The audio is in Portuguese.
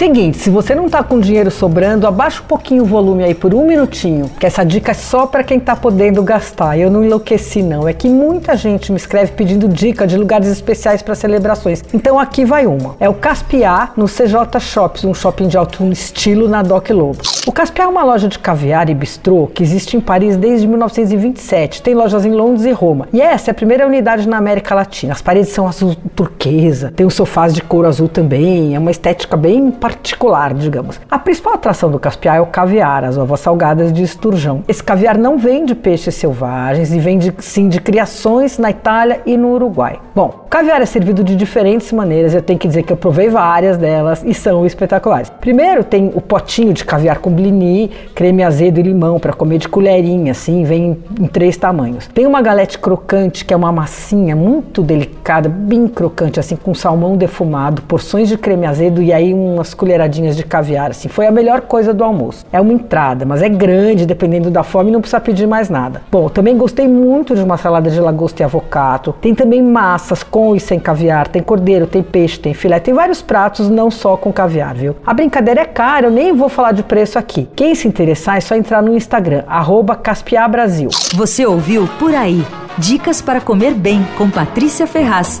Seguinte, se você não tá com dinheiro sobrando, abaixa um pouquinho o volume aí por um minutinho, que essa dica é só para quem tá podendo gastar. Eu não enlouqueci não, é que muita gente me escreve pedindo dica de lugares especiais para celebrações. Então aqui vai uma. É o Caspiá no CJ Shops, um shopping de alto estilo na Doc Lobo. O Caspiá é uma loja de caviar e bistrô que existe em Paris desde 1927. Tem lojas em Londres e Roma. E essa é a primeira unidade na América Latina. As paredes são azul turquesa, tem os sofás de couro azul também, é uma estética bem particular, digamos. A principal atração do Caspiá é o caviar, as ovas salgadas de esturjão. Esse caviar não vem de peixes selvagens e vem de, sim de criações na Itália e no Uruguai. Bom, o caviar é servido de diferentes maneiras, eu tenho que dizer que eu provei várias delas e são espetaculares. Primeiro tem o potinho de caviar com blini, creme azedo e limão para comer de colherinha, assim, vem em três tamanhos. Tem uma galete crocante, que é uma massinha muito delicada, bem crocante, assim, com salmão defumado, porções de creme azedo e aí umas colheradinhas de caviar, assim. Foi a melhor coisa do almoço. É uma entrada, mas é grande, dependendo da fome, não precisa pedir mais nada. Bom, também gostei muito de uma salada de lagosta e avocado. Tem também massas com e sem caviar, tem cordeiro, tem peixe, tem filé, tem vários pratos, não só com caviar, viu? A brincadeira é cara, eu nem vou falar de preço aqui. Quem se interessar é só entrar no Instagram, arroba Brasil. Você ouviu Por Aí. Dicas para comer bem com Patrícia Ferraz.